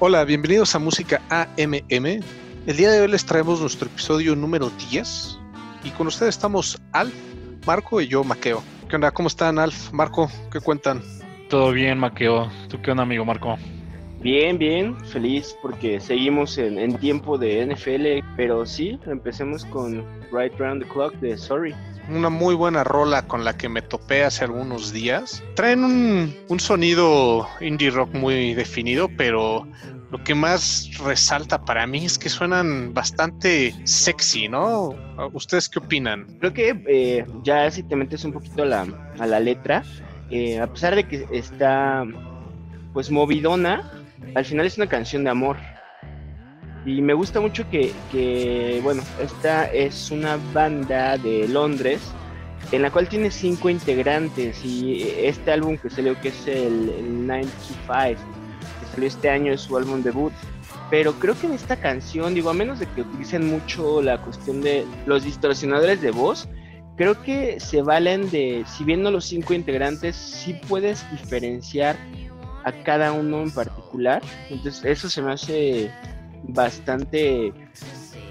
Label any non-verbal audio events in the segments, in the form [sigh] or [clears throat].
Hola, bienvenidos a Música AMM. El día de hoy les traemos nuestro episodio número 10 y con ustedes estamos Alf, Marco y yo, Maqueo. ¿Qué onda? ¿Cómo están, Alf? Marco, ¿qué cuentan? Todo bien, Maqueo. ¿Tú qué onda, amigo Marco? Bien, bien, feliz porque seguimos en, en tiempo de NFL, pero sí, empecemos con Right Round the Clock de Sorry una muy buena rola con la que me topé hace algunos días. Traen un, un, sonido indie rock muy definido, pero lo que más resalta para mí es que suenan bastante sexy, ¿no? ¿Ustedes qué opinan? Creo que eh, ya si te metes un poquito a la, a la letra, eh, a pesar de que está pues movidona, al final es una canción de amor. Y me gusta mucho que, que, bueno, esta es una banda de Londres en la cual tiene cinco integrantes y este álbum que salió que es el, el 95 este año es su álbum debut pero creo que en esta canción digo a menos de que utilicen mucho la cuestión de los distorsionadores de voz creo que se valen de si bien no los cinco integrantes sí puedes diferenciar a cada uno en particular. Entonces eso se me hace bastante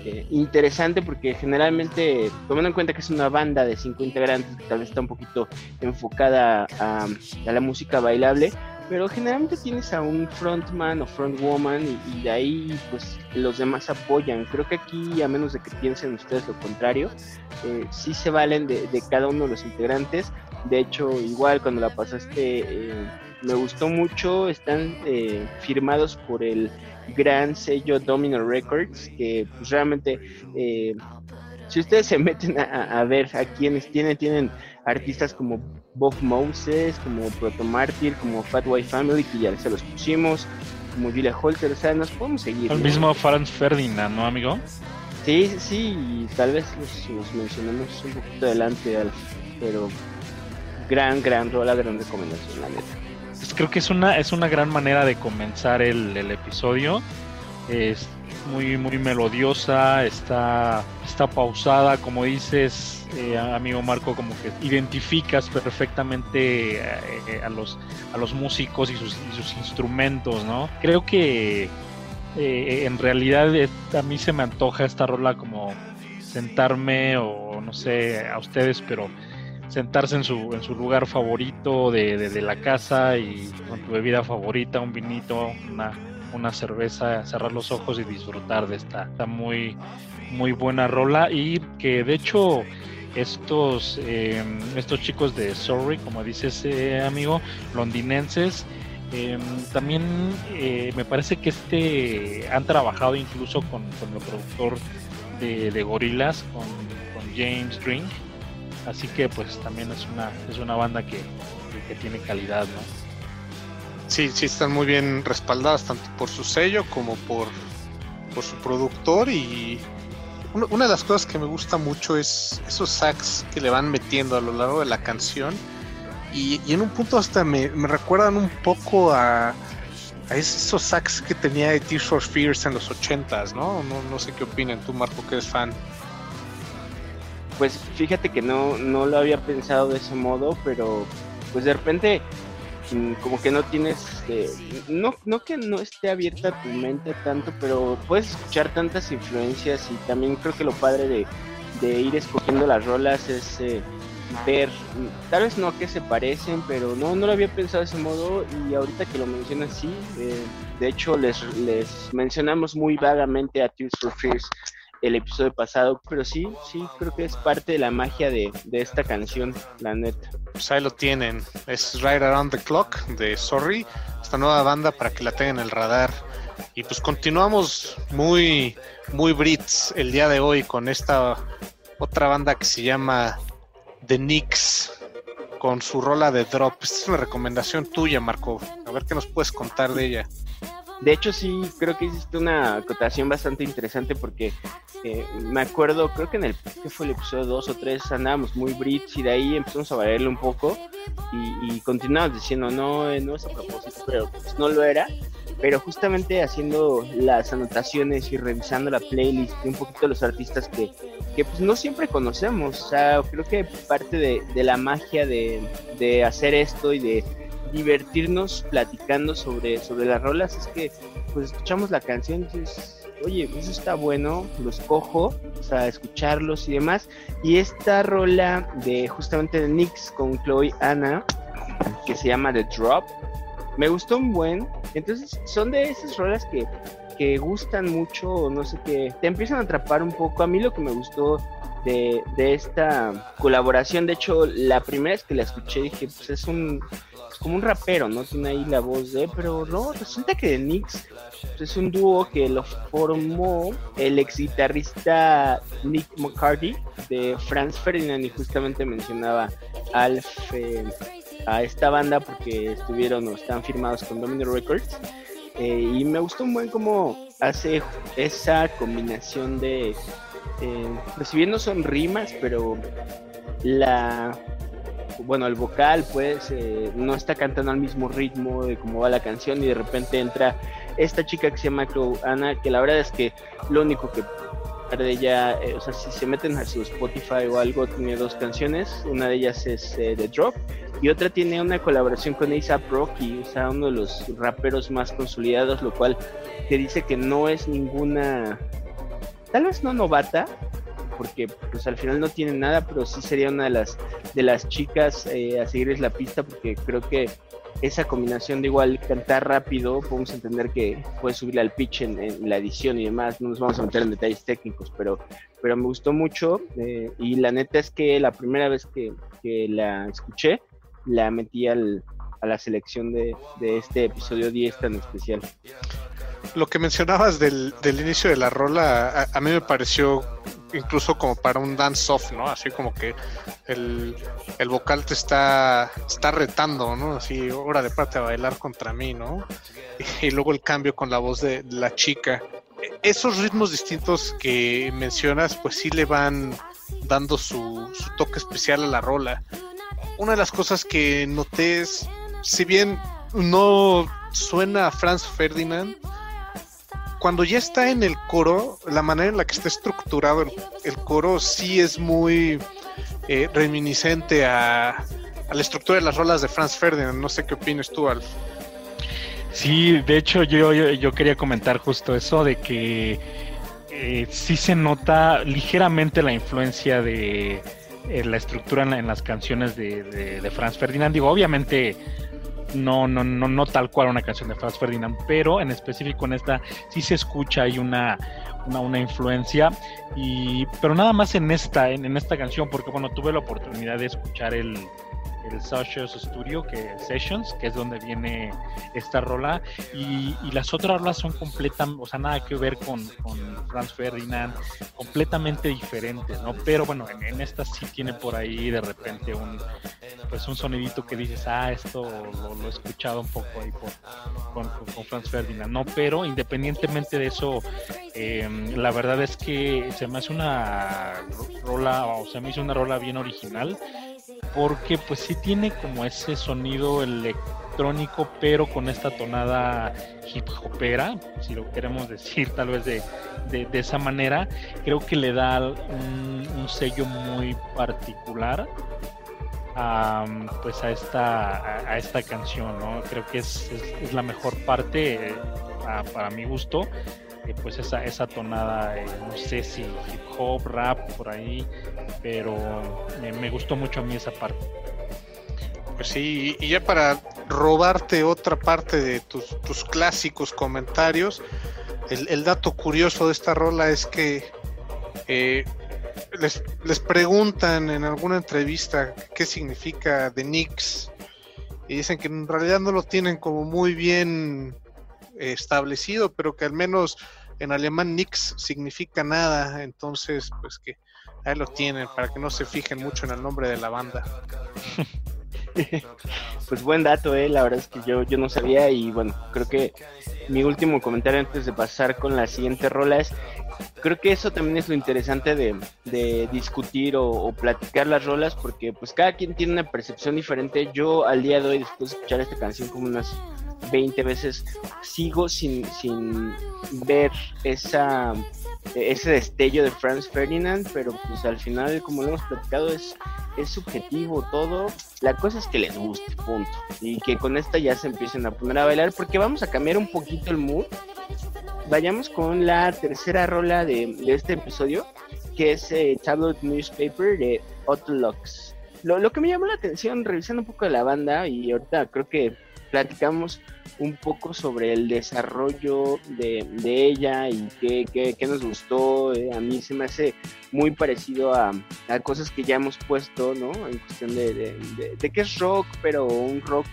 eh, interesante porque generalmente, tomando en cuenta que es una banda de cinco integrantes que tal vez está un poquito enfocada a, la música bailable, pero generalmente tienes a un frontman o frontwoman y, de ahí pues los demás apoyan. Creo que aquí, a menos de que piensen ustedes lo contrario, eh, sí se valen de, cada uno de los integrantes. De hecho, igual cuando la pasaste, eh, me gustó mucho, están eh, firmados por el gran sello Domino Records, que pues realmente, eh, si ustedes se meten a, ver a quienes tienen, tienen artistas como Bob Moses, como Proto Martyr, como Fat White Family, que ya se los pusimos, como Julia Holter, o sea, nos podemos seguir. El mismo Franz Ferdinand, ¿no, amigo? Sí, sí, y tal vez los, mencionamos un poquito adelante, pero gran, gran rola, gran recomendación, la neta. Pues creo que es una, es una gran manera de comenzar el, episodio. Es muy, muy melodiosa, está, está pausada, como dices, eh, amigo Marco, como que identificas perfectamente eh, a, los, a los músicos y sus, sus instrumentos, ¿no? Creo que eh, en realidad a mí se me antoja esta rola como sentarme o no sé a ustedes, pero sentarse en su, en su lugar favorito de, la casa y con tu bebida favorita, un vinito, una, una cerveza, cerrar los ojos y disfrutar de esta, muy, muy buena rola y que de hecho estos, em, estos chicos de Sorry, como dices eh, amigo, londinenses, em, también eh, me parece que este han trabajado incluso con, el productor de, Gorilas, con, con James Drink Así que pues también es una, es una banda que, tiene calidad, ¿no? Sí, sí están muy bien respaldadas tanto por su sello como por, por su productor y una de las cosas que me gusta mucho es esos sax que le van metiendo a lo largo de la canción y, en un punto hasta me, recuerdan un poco a, a, esos sax que tenía de Tears for Fears en los ochentas, ¿no? ¿no? Sé qué opinan tú, Marco, que eres fan. Pues fíjate que no, no lo había pensado de ese modo, pero pues de repente como que no tienes, eh, no, no que no esté abierta tu mente tanto, pero puedes escuchar tantas influencias y también creo que lo padre de, ir escogiendo las rolas es eh, ver, tal vez no a qué se parecen, pero no, no lo había pensado de ese modo y ahorita que lo mencionas sí, eh, de hecho les, les mencionamos muy vagamente a Tears for Fears el episodio pasado, pero sí, sí, creo que es parte de la magia de, esta canción, la neta. Pues ahí lo tienen, es Right Around the Clock de Sorry, esta nueva banda para que la tengan en el radar. Y pues continuamos muy, muy Brits el día de hoy con esta otra banda que se llama The Knicks con su rola de Drop. Esta es una recomendación tuya, Marco. A ver qué nos puedes contar de ella. De hecho, sí, creo que hiciste una acotación bastante interesante porque eh, me acuerdo, creo que en el que fue el episodio 2 o 3 andábamos muy brits y de ahí empezamos a variarle un poco y, y continuamos diciendo, no, eh, no es a propósito, pero pues no lo era. Pero justamente haciendo las anotaciones y revisando la playlist de un poquito los artistas que, que pues no siempre conocemos. O sea, creo que parte de, de la magia de, de hacer esto y de divertirnos platicando sobre, sobre las rolas es que pues escuchamos la canción y dices, oye, eso está bueno, los cojo, sea, escucharlos y demás. Y esta rola de justamente de Nix con Chloe Anna, que se llama The Drop, me gustó un buen. Entonces, son de esas rolas que, que gustan mucho, no sé qué, te empiezan a atrapar un poco. A mí lo que me gustó de, de, esta colaboración. De hecho, la primera vez que la escuché dije, pues es un como un rapero, ¿no? Tiene ahí la voz de, pero no, resulta que Nix pues, es un dúo que lo formó el ex guitarrista Nick McCarty de Franz Ferdinand y justamente mencionaba Alf a esta banda porque estuvieron o están firmados con Domino Records. Eh, y me gustó un buen cómo hace esa combinación de eh, son rimas, pero la bueno, el vocal pues eh, no está cantando al mismo ritmo de cómo va la canción y de repente entra esta chica que se llama Chloe Ana, que la verdad es que lo único que de ella, eh, o sea, si se meten a su Spotify o algo, tiene dos canciones, una de ellas es The Drop y otra tiene una colaboración con A$AP Rocky, o sea, uno de los raperos más consolidados, lo cual te dice que no es ninguna tal vez no novata, porque pues al final no tiene nada, pero sí sería una de las de las chicas eh, a seguirles la pista, porque creo que esa combinación de igual cantar rápido, podemos entender que puede subir al pitch en, la edición y demás, no nos vamos a meter en detalles técnicos, pero, pero me gustó mucho eh, y la neta es que la primera vez que, que la escuché, la metí al, a la selección de, de este episodio 10 tan especial. Lo que mencionabas del, del inicio de la rola, a, mí me pareció incluso como para un dance-off, ¿no? Así como que el, el, vocal te está, está retando, ¿no? Así, hora de parte a bailar contra mí, ¿no? [laughs] Y, luego el cambio con la voz de la chica. Esos ritmos distintos que mencionas, pues sí le van dando su, su toque especial a la rola. Una de las cosas que noté es, si bien no suena a Franz Ferdinand, cuando ya está en el coro, la manera en la que está estructurado el, coro sí es muy eh, reminiscente a, la estructura de las rolas de Franz Ferdinand. No sé qué opinas tú, Alf. Sí, de hecho yo, yo, quería comentar justo eso de que eh, sí se nota ligeramente la influencia de eh, la estructura en, las canciones de Franz Ferdinand. Digo, obviamente no, no, no, no tal cual una canción de Franz Ferdinand, pero en específico en esta sí se escucha hay una, una, una influencia, y, pero nada más en esta, en, en esta canción, porque bueno, tuve la oportunidad de escuchar el, el Socials Studio, que Sessions, que es donde viene esta rola, y, las otras rolas son completamente, o sea, nada que ver con, con Franz Ferdinand, completamente diferentes, ¿no? Pero bueno, en, esta sí tiene por ahí de repente un, pues un sonidito que dices, ah, esto lo, he escuchado un poco ahí con, con, Franz Ferdinand, ¿no? Pero independientemente de eso, em, la verdad es que se me hace una rola, o se me hizo una rola bien original porque pues sí tiene como ese sonido electrónico, pero con esta tonada hip hopera, si lo queremos decir tal vez de, de, esa manera, creo que le da un, sello muy particular a, pues a esta, a, esta canción, ¿no? Creo que es, es, la mejor parte, eh, para mi gusto, pues esa, esa tonada, eh, no sé si hip hop, rap, por ahí, pero me, gustó mucho a mí esa parte. Pues sí, y ya para robarte otra parte de tus, clásicos comentarios, el, dato curioso de esta rola es que eh, les, les, preguntan en alguna entrevista qué significa The Knicks y dicen que en realidad no lo tienen como muy bien establecido, pero que al menos en alemán nix significa nada, entonces pues que ahí lo tienen para que no se fijen mucho en el nombre de la banda. [laughs] pues buen dato, eh, la verdad es que yo, yo no sabía y bueno, creo que mi último comentario antes de pasar con la siguiente rola es creo que eso también es lo interesante de, discutir o, platicar las rolas, porque pues cada quien tiene una percepción diferente. Yo al día de hoy, después de escuchar esta canción como unas 20 veces, sigo sin, sin ver esa ese destello de Franz Ferdinand, pero pues al final, como lo hemos platicado, es, es subjetivo todo. La cosa es que les guste, punto. Y que con esta ya se empiecen a poner a bailar, porque vamos a cambiar un poquito el mood. Vayamos con la tercera rola de, este episodio, que es eh, Tablet Newspaper de Otto Lux. Lo, lo que me llamó la atención, revisando un poco de la banda, y ahorita creo que platicamos un poco sobre el desarrollo de, ella y qué, qué, nos gustó. Eh, a mí se me hace muy parecido a, a, cosas que ya hemos puesto, ¿no? En cuestión de, de, de, que es rock, pero un rock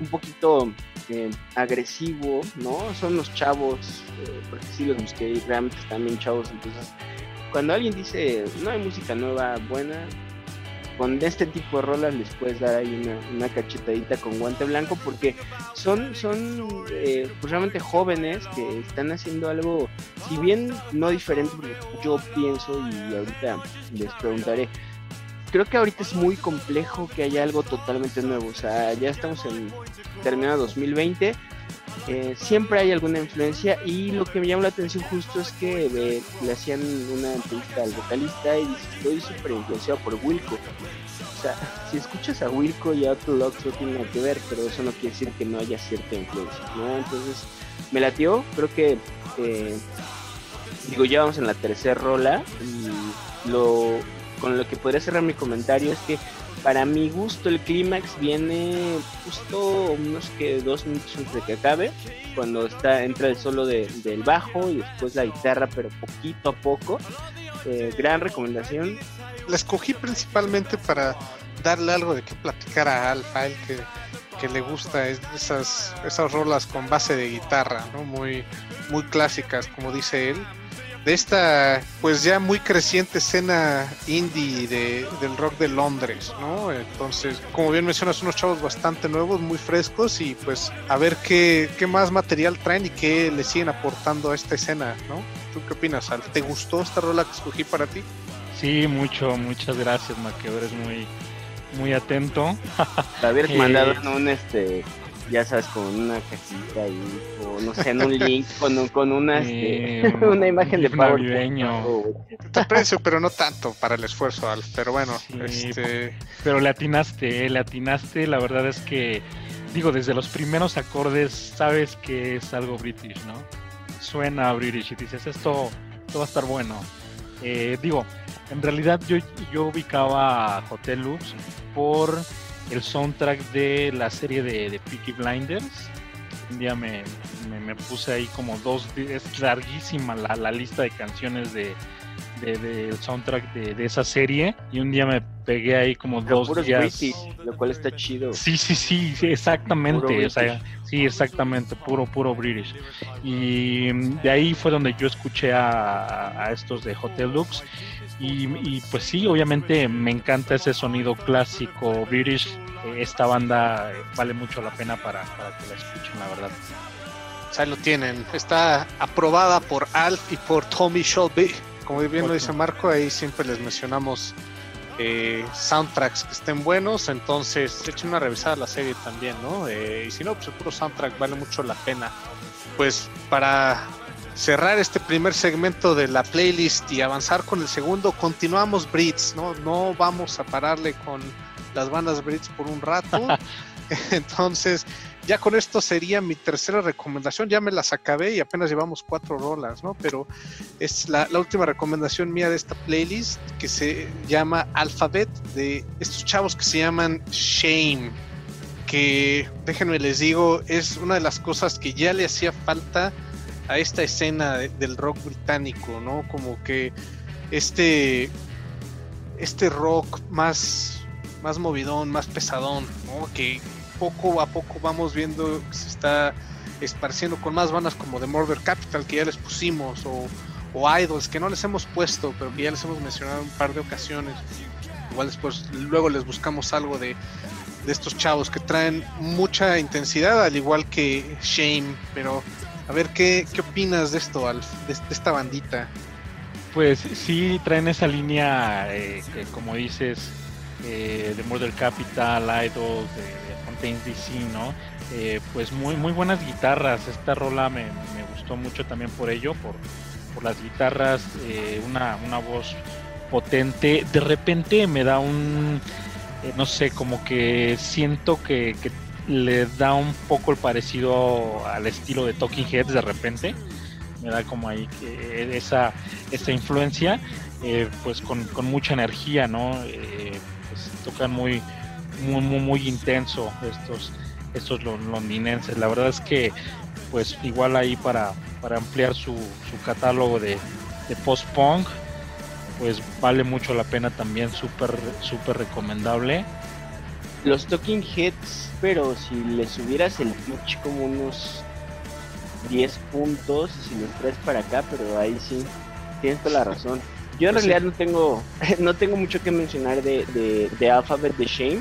un poquito eh, agresivo, ¿no? Son los chavos, eh, porque sí los busqué realmente están bien chavos, entonces cuando alguien dice no hay música nueva buena, con este tipo de rolas les puedes dar ahí una, cachetadita con guante blanco porque son, son eh, pues realmente jóvenes que están haciendo algo, si bien no diferente, yo pienso y ahorita les preguntaré, creo que ahorita es muy complejo que haya algo totalmente nuevo, o sea, ya estamos en terminado 2020 eh, siempre hay alguna influencia y lo que me llama la atención justo es que le hacían una entrevista al vocalista y dice estoy súper influenciado por Wilco o sea si escuchas a Wilco y a Otto no tiene nada que ver pero eso no quiere decir que no haya cierta influencia ¿no? entonces me latió creo que eh, digo ya vamos en la tercera rola y lo con lo que podría cerrar mi comentario es que para mi gusto el clímax viene justo unos que dos minutos antes de que acabe, cuando está entra el solo de, del bajo y después la guitarra, pero poquito a poco. Eh, gran recomendación. La escogí principalmente para darle algo de qué platicar a Alfa, el que, que le gusta esas, esas rolas con base de guitarra, ¿no? muy, muy clásicas, como dice él de esta pues ya muy creciente escena indie de, del rock de Londres, ¿no? Entonces, como bien mencionas, unos chavos bastante nuevos, muy frescos y pues a ver qué, qué más material traen y qué le siguen aportando a esta escena, ¿no? ¿Tú qué opinas, Al? ¿Te gustó esta rola que escogí para ti? Sí, mucho, muchas gracias, Maqueo, eres muy, muy atento. Te habías [laughs] mandado eh, un este ya sabes, con una cajita ahí, o no sé, en un [laughs] link, con, con una, este, [laughs] una imagen de PowerPoint. Te aprecio, pero no tanto para el esfuerzo, Alf. Pero bueno, este... pero le atinaste, ¿eh? le atinaste. La verdad es que, digo, desde los primeros acordes sabes que es algo british, ¿no? Suena british y dices, esto, esto va a estar bueno. Eh, digo, en realidad yo, yo ubicaba a Hotel Lux por el soundtrack de la serie de, de Peaky Blinders. Un día me, me, puse ahí como dos, es larguísima la, la lista de canciones de, del soundtrack de, esa serie y un día me pegué ahí como dos días. lo cual está chido. Sí, sí, sí, exactamente. O sea, sí, exactamente, puro, puro British. Y de ahí fue donde yo escuché a, a estos de Hotel Lux y, pues sí, obviamente me encanta ese sonido clásico British. Esta banda vale mucho la pena para, que la escuchen, la verdad. Ahí lo tienen. Está aprobada por Alf y por Tommy Shelby. Como bien lo dice Marco, ahí siempre les mencionamos eh, soundtracks que estén buenos. Entonces, echen una revisada a la serie también, ¿no? Eh, y si no, pues el puro soundtrack vale mucho la pena. Pues para cerrar este primer segmento de la playlist y avanzar con el segundo, continuamos Brits, ¿no? No vamos a pararle con las bandas Brits por un rato. [laughs] Entonces, ya con esto sería mi tercera recomendación. Ya me las acabé y apenas llevamos cuatro rolas, ¿no? Pero es la, la, última recomendación mía de esta playlist que se llama Alphabet, de estos chavos que se llaman Shame. Que déjenme les digo, es una de las cosas que ya le hacía falta a esta escena del rock británico, ¿no? Como que este, este rock más, más movidón, más pesadón, ¿no? Que poco a poco vamos viendo que se está esparciendo con más bandas como The Murder Capital que ya les pusimos o, o Idols que no les hemos puesto pero que ya les hemos mencionado un par de ocasiones igual después luego les buscamos algo de, de estos chavos que traen mucha intensidad al igual que Shame pero a ver, ¿qué, qué opinas de esto, Alf? De, esta bandita. Pues sí, traen esa línea, eh, que, como dices, eh, de Murder Capital, Idol, de, de DC, ¿no? Eh, pues muy, muy buenas guitarras. Esta rola me, me gustó mucho también por ello, por, por las guitarras, eh, una, una voz potente. De repente me da un, eh, no sé, como que siento que le da un poco el parecido al estilo de Talking Heads de repente me da como ahí esa influencia, eh, pues con, con, mucha energía, ¿no? Eh, pues tocan muy, muy, muy, muy, intenso estos, estos londinenses. La verdad es que, pues igual ahí para, para ampliar su, su catálogo de, de post-punk, pues vale mucho la pena también, súper, súper recomendable. Los Talking Heads, pero si les subieras el pitch como unos 10 puntos si los traes para acá, pero ahí sí, tienes toda la razón. Yo en pues realidad sí. no tengo [laughs] no tengo mucho que mencionar de, de, de Alphabet de Shame.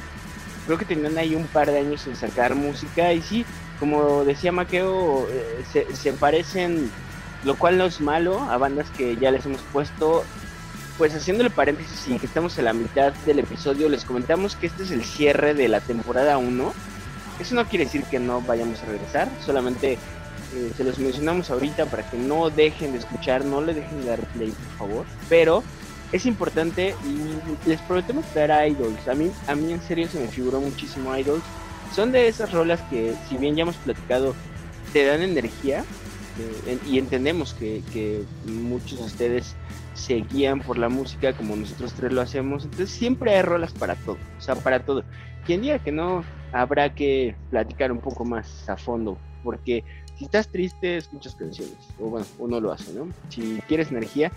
Creo que tenían ahí un par de años en sacar música y sí, como decía Maqueo, eh, se, se parecen, lo cual no es malo, a bandas que ya les hemos puesto. Pues haciéndole paréntesis y que estamos en la mitad del episodio, les comentamos que este es el cierre de la temporada 1. Eso no quiere decir que no vayamos a regresar, solamente eh, se los mencionamos ahorita para que no dejen de escuchar, no le dejen de dar play, por favor. Pero es importante y les prometemos traer Idols. A mí, a mí en serio se me figuró muchísimo Idols. Son de esas rolas que, si bien ya hemos platicado, te dan energía. Eh, y entendemos que, que muchos de ustedes se guían por la música como nosotros tres lo hacemos. Entonces siempre hay rolas para todo. O sea, para todo. Quien diga que no, habrá que platicar un poco más a fondo. Porque si estás triste, escuchas canciones. O bueno, uno lo hace, ¿no? Si quieres energía,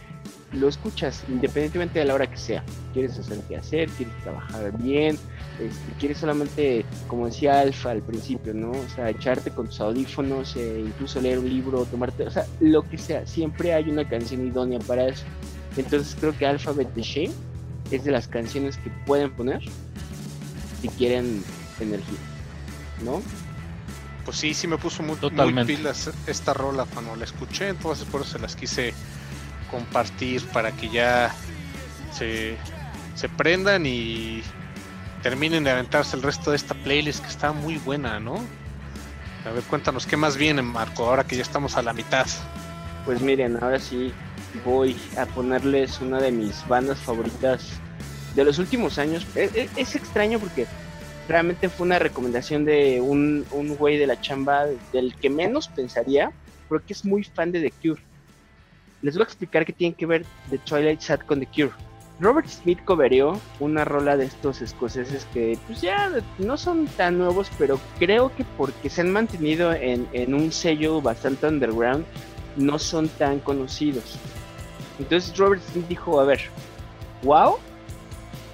lo escuchas independientemente de la hora que sea. Quieres hacer qué hacer, quieres trabajar bien, este, quieres solamente, como decía Alfa al principio, ¿no? O sea, echarte con tus audífonos, eh, incluso leer un libro, tomarte, o sea, lo que sea. Siempre hay una canción idónea para eso. Entonces creo que Alphabet de Shame es de las canciones que pueden poner si quieren energía, ¿no? pues sí, sí me puso muy, muy, pilas esta rola cuando la escuché, entonces por eso se las quise compartir para que ya se, se prendan y terminen de aventarse el resto de esta playlist que está muy buena, ¿no? A ver, cuéntanos qué más viene, Marco, ahora que ya estamos a la mitad. Pues miren, ahora sí voy a ponerles una de mis bandas favoritas de los últimos años. Es, es extraño porque realmente fue una recomendación de un, un güey de la chamba del que menos pensaría, porque es muy fan de The Cure. Les voy a explicar qué tiene que ver The Twilight Sad con The Cure. Robert Smith cobereó una rola de estos escoceses que pues ya no son tan nuevos, pero creo que porque se han mantenido en, en un sello bastante underground, no son tan conocidos. Entonces Robert Smith dijo, a ver, wow,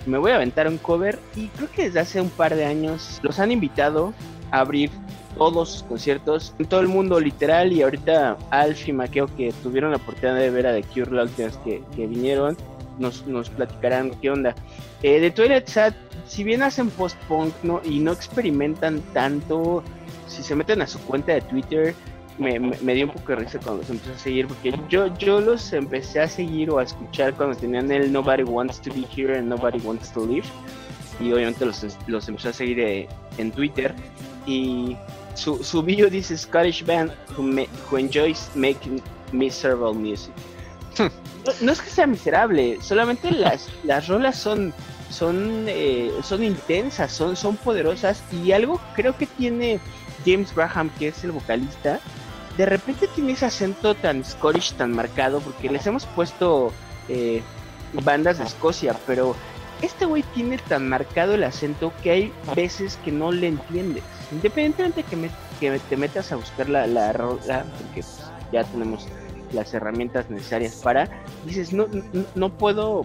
me voy a aventar un cover y creo que desde hace un par de años los han invitado a abrir todos sus conciertos en todo el mundo literal y ahorita Alf y Maqueo que tuvieron la oportunidad de ver a The Cure la que, que vinieron nos, nos, platicarán qué onda. Eh, de Toilet Sad, si bien hacen post-punk ¿no? y no experimentan tanto, si se meten a su cuenta de Twitter, me, me, me, dio un poco de risa cuando los empecé a seguir, porque yo, yo los empecé a seguir o a escuchar cuando tenían el Nobody Wants to Be Here and Nobody Wants to Live. Y obviamente los, los empecé a seguir eh, en Twitter. Y su, su video dice Scottish band who, me, who enjoys making miserable music. [laughs] no, no, es que sea miserable, solamente las, las rolas son, son, eh, son intensas, son, son poderosas. Y algo creo que tiene James Graham, que es el vocalista, de repente tiene ese acento tan Scottish, tan marcado, porque les hemos puesto eh, bandas de Escocia, pero este güey tiene tan marcado el acento que hay veces que no le entiendes. Independientemente que, me, que te metas a buscar la, la rola, porque pues, ya tenemos las herramientas necesarias para, dices, no, no, no puedo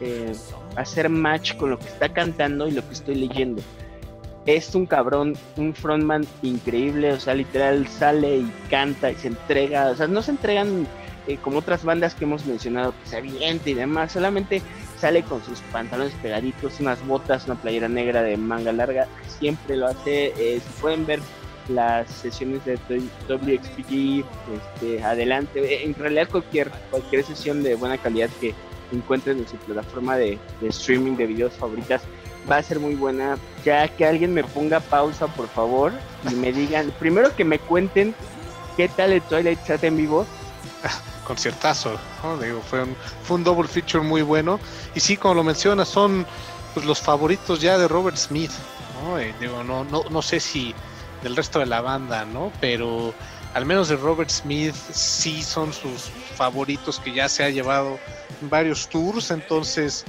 eh, hacer match con lo que está cantando y lo que estoy leyendo es un cabrón, un frontman increíble, o sea, literal sale y canta y se entrega, o sea, no se entregan eh, como otras bandas que hemos mencionado, que se avienta y demás, solamente sale con sus pantalones pegaditos, unas botas, una playera negra de manga larga, siempre lo hace, eh, si pueden ver las sesiones de WXPG, este, adelante, en realidad cualquier, cualquier sesión de buena calidad que encuentren en su plataforma de streaming de videos favoritas va a ser muy buena. Ya que alguien me ponga pausa, por favor, y me digan, primero que me cuenten qué tal el Twilight Chat en vivo. Conciertazo, ¿no? Digo, fue, un, fue un double feature muy bueno. Y sí, como lo mencionas, son pues, los favoritos ya de Robert Smith. ¿no? Eh, digo, no, no, no sé si del resto de la banda, ¿no? Pero al menos de Robert Smith sí son sus favoritos que ya se ha llevado en varios tours. Entonces,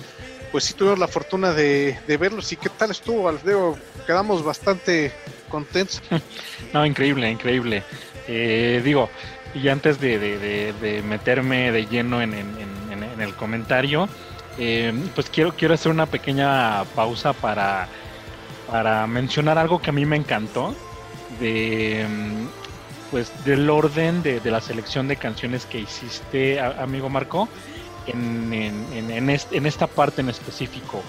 pues sí tuvimos la fortuna de, verlos. ¿Y qué tal estuvo, Alfredo? Quedamos bastante contentos. [laughs] no, increíble, increíble. Eh, digo, y antes de, meterme de lleno en, el comentario, eh, pues quiero, quiero hacer una pequeña pausa para, para mencionar algo que a mí me encantó de pues del orden de, la selección de canciones que hiciste, amigo Marco en, en, en, esta parte en específico.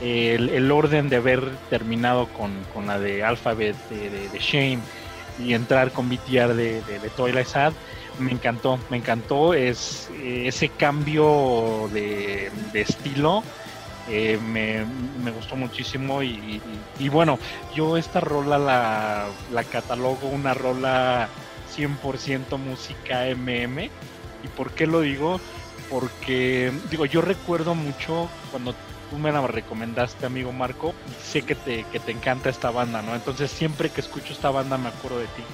El, orden de haber terminado con, la de Alphabet de, de, Shame y entrar con BTR de, de, Twilight Sad, me encantó, me encantó es, ese cambio de, estilo. Eh, me, gustó muchísimo y, y, bueno, yo esta rola la, la catalogo una rola 100% música MM. ¿Y por qué lo digo? Porque, digo, yo recuerdo mucho cuando tú me la recomendaste, amigo Marco, sé que te, que te encanta esta banda, ¿no? Entonces siempre que escucho esta banda me acuerdo de ti.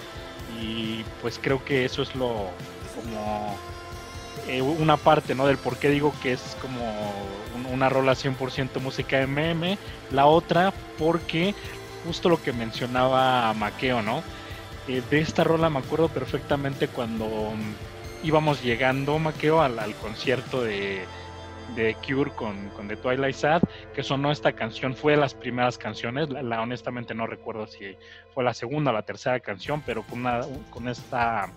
Y pues creo que eso es lo, como, eh, una parte, ¿no? Del por qué digo que es como una rola 100% música MM. La otra, porque justo lo que mencionaba Maqueo, ¿no? Eh, de esta rola me acuerdo perfectamente cuando íbamos llegando, Maqueo, al, concierto de, de Cure con, con, The Twilight Sad, que sonó esta canción, fue de las primeras canciones, la, honestamente no recuerdo si fue la segunda o la tercera canción, pero con, una, con esta,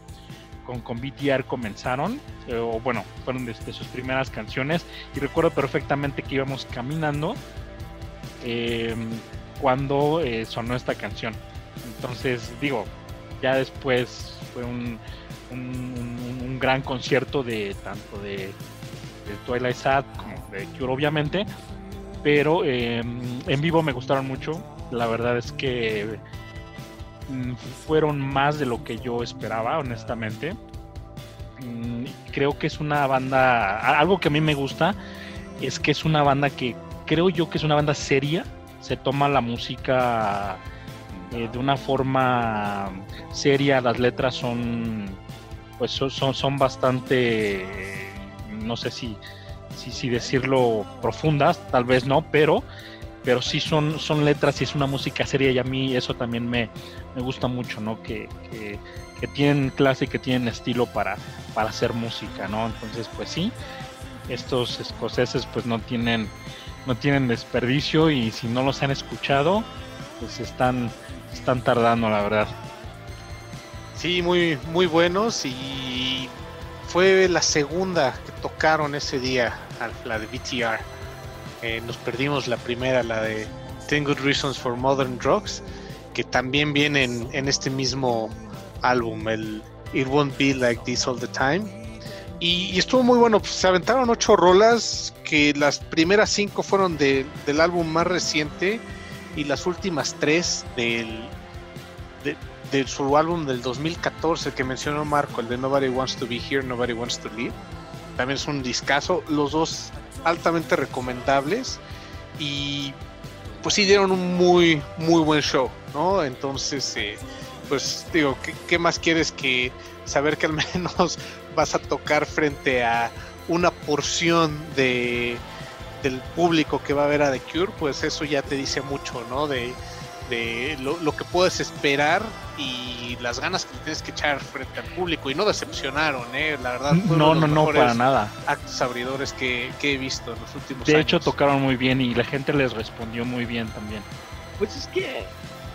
con, con BTR comenzaron, eh, o bueno, fueron de, sus primeras canciones, y recuerdo perfectamente que íbamos caminando em, cuando eh, sonó esta canción. Entonces, digo, ya después fue un, gran concierto de tanto de, Twilight Sad como de Cure, obviamente. Pero em, en vivo me gustaron mucho. La verdad es que mm, fueron más de lo que yo esperaba, honestamente. Mm, creo que es una banda. Algo que a mí me gusta es que es una banda que creo yo que es una banda seria. Se toma la música eh, de una forma seria. Las letras son pues son, son, bastante, no sé si, si, decirlo profundas, tal vez no, pero, pero sí son, son letras y es una música seria y a mí eso también me, gusta mucho, ¿no? Que, que, tienen clase y que tienen estilo para, para hacer música, ¿no? Entonces, pues sí, estos escoceses pues no tienen, no tienen desperdicio y si no los han escuchado, pues están, están tardando, la verdad. Sí, muy, muy buenos y fue la segunda que tocaron ese día, la de BTR. Eh, nos perdimos la primera, la de Ten Good Reasons for Modern Drugs, que también viene en, este mismo álbum, el It Won't Be Like This All the Time. Y, estuvo muy bueno, pues, se aventaron ocho rolas, que las primeras cinco fueron del álbum más reciente y las últimas tres del, de su álbum del 2014 que mencionó Marco, el de Nobody Wants to Be Here, Nobody Wants to Leave. También es un discazo, los dos altamente recomendables y pues sí dieron un muy, muy buen show, ¿no? Entonces, eh, pues digo, ¿qué, más quieres que saber que al [laughs] menos vas a tocar frente a una porción de del público que va a ver a The Cure? Pues eso ya te dice mucho, ¿no? De, de lo, que puedes esperar y las ganas que tienes que echar frente al público y no decepcionaron, ¿eh? la verdad. No, no, no, para nada. Actos abridores que, he visto en los últimos de años. De hecho, tocaron muy bien y la gente les respondió muy bien también. Pues es que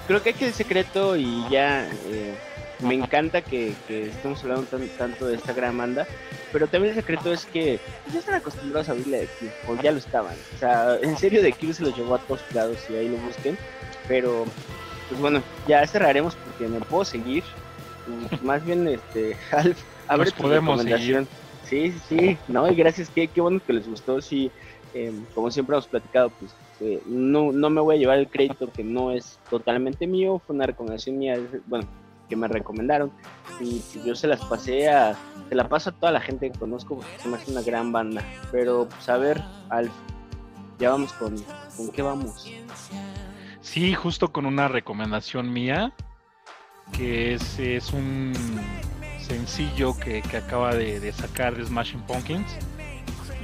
creo que hay que el secreto y ya eh, me encanta que, estemos hablando tanto de esta gran banda, pero también el secreto es que ya están acostumbrados a oírle de o ya lo estaban. O sea, en serio, de Q se los llevó a todos lados y ahí lo busquen pero pues bueno, ya cerraremos porque me puedo seguir. Más bien, este, [laughs] Alf, abre tu podemos recomendación. Sí, sí, sí, no, y gracias, qué, qué bueno que les gustó. Sí, eh, como siempre hemos platicado, pues eh, no, no me voy a llevar el crédito que no es totalmente mío, fue una recomendación mía, bueno, que me recomendaron y yo se las pasé a, se la paso a toda la gente que conozco porque se me hace una gran banda. Pero pues a ver, Alf, ya vamos con, ¿con qué vamos? Sí, justo con una recomendación mía, que es, es un sencillo que, que acaba de, sacar de Smashing Pumpkins.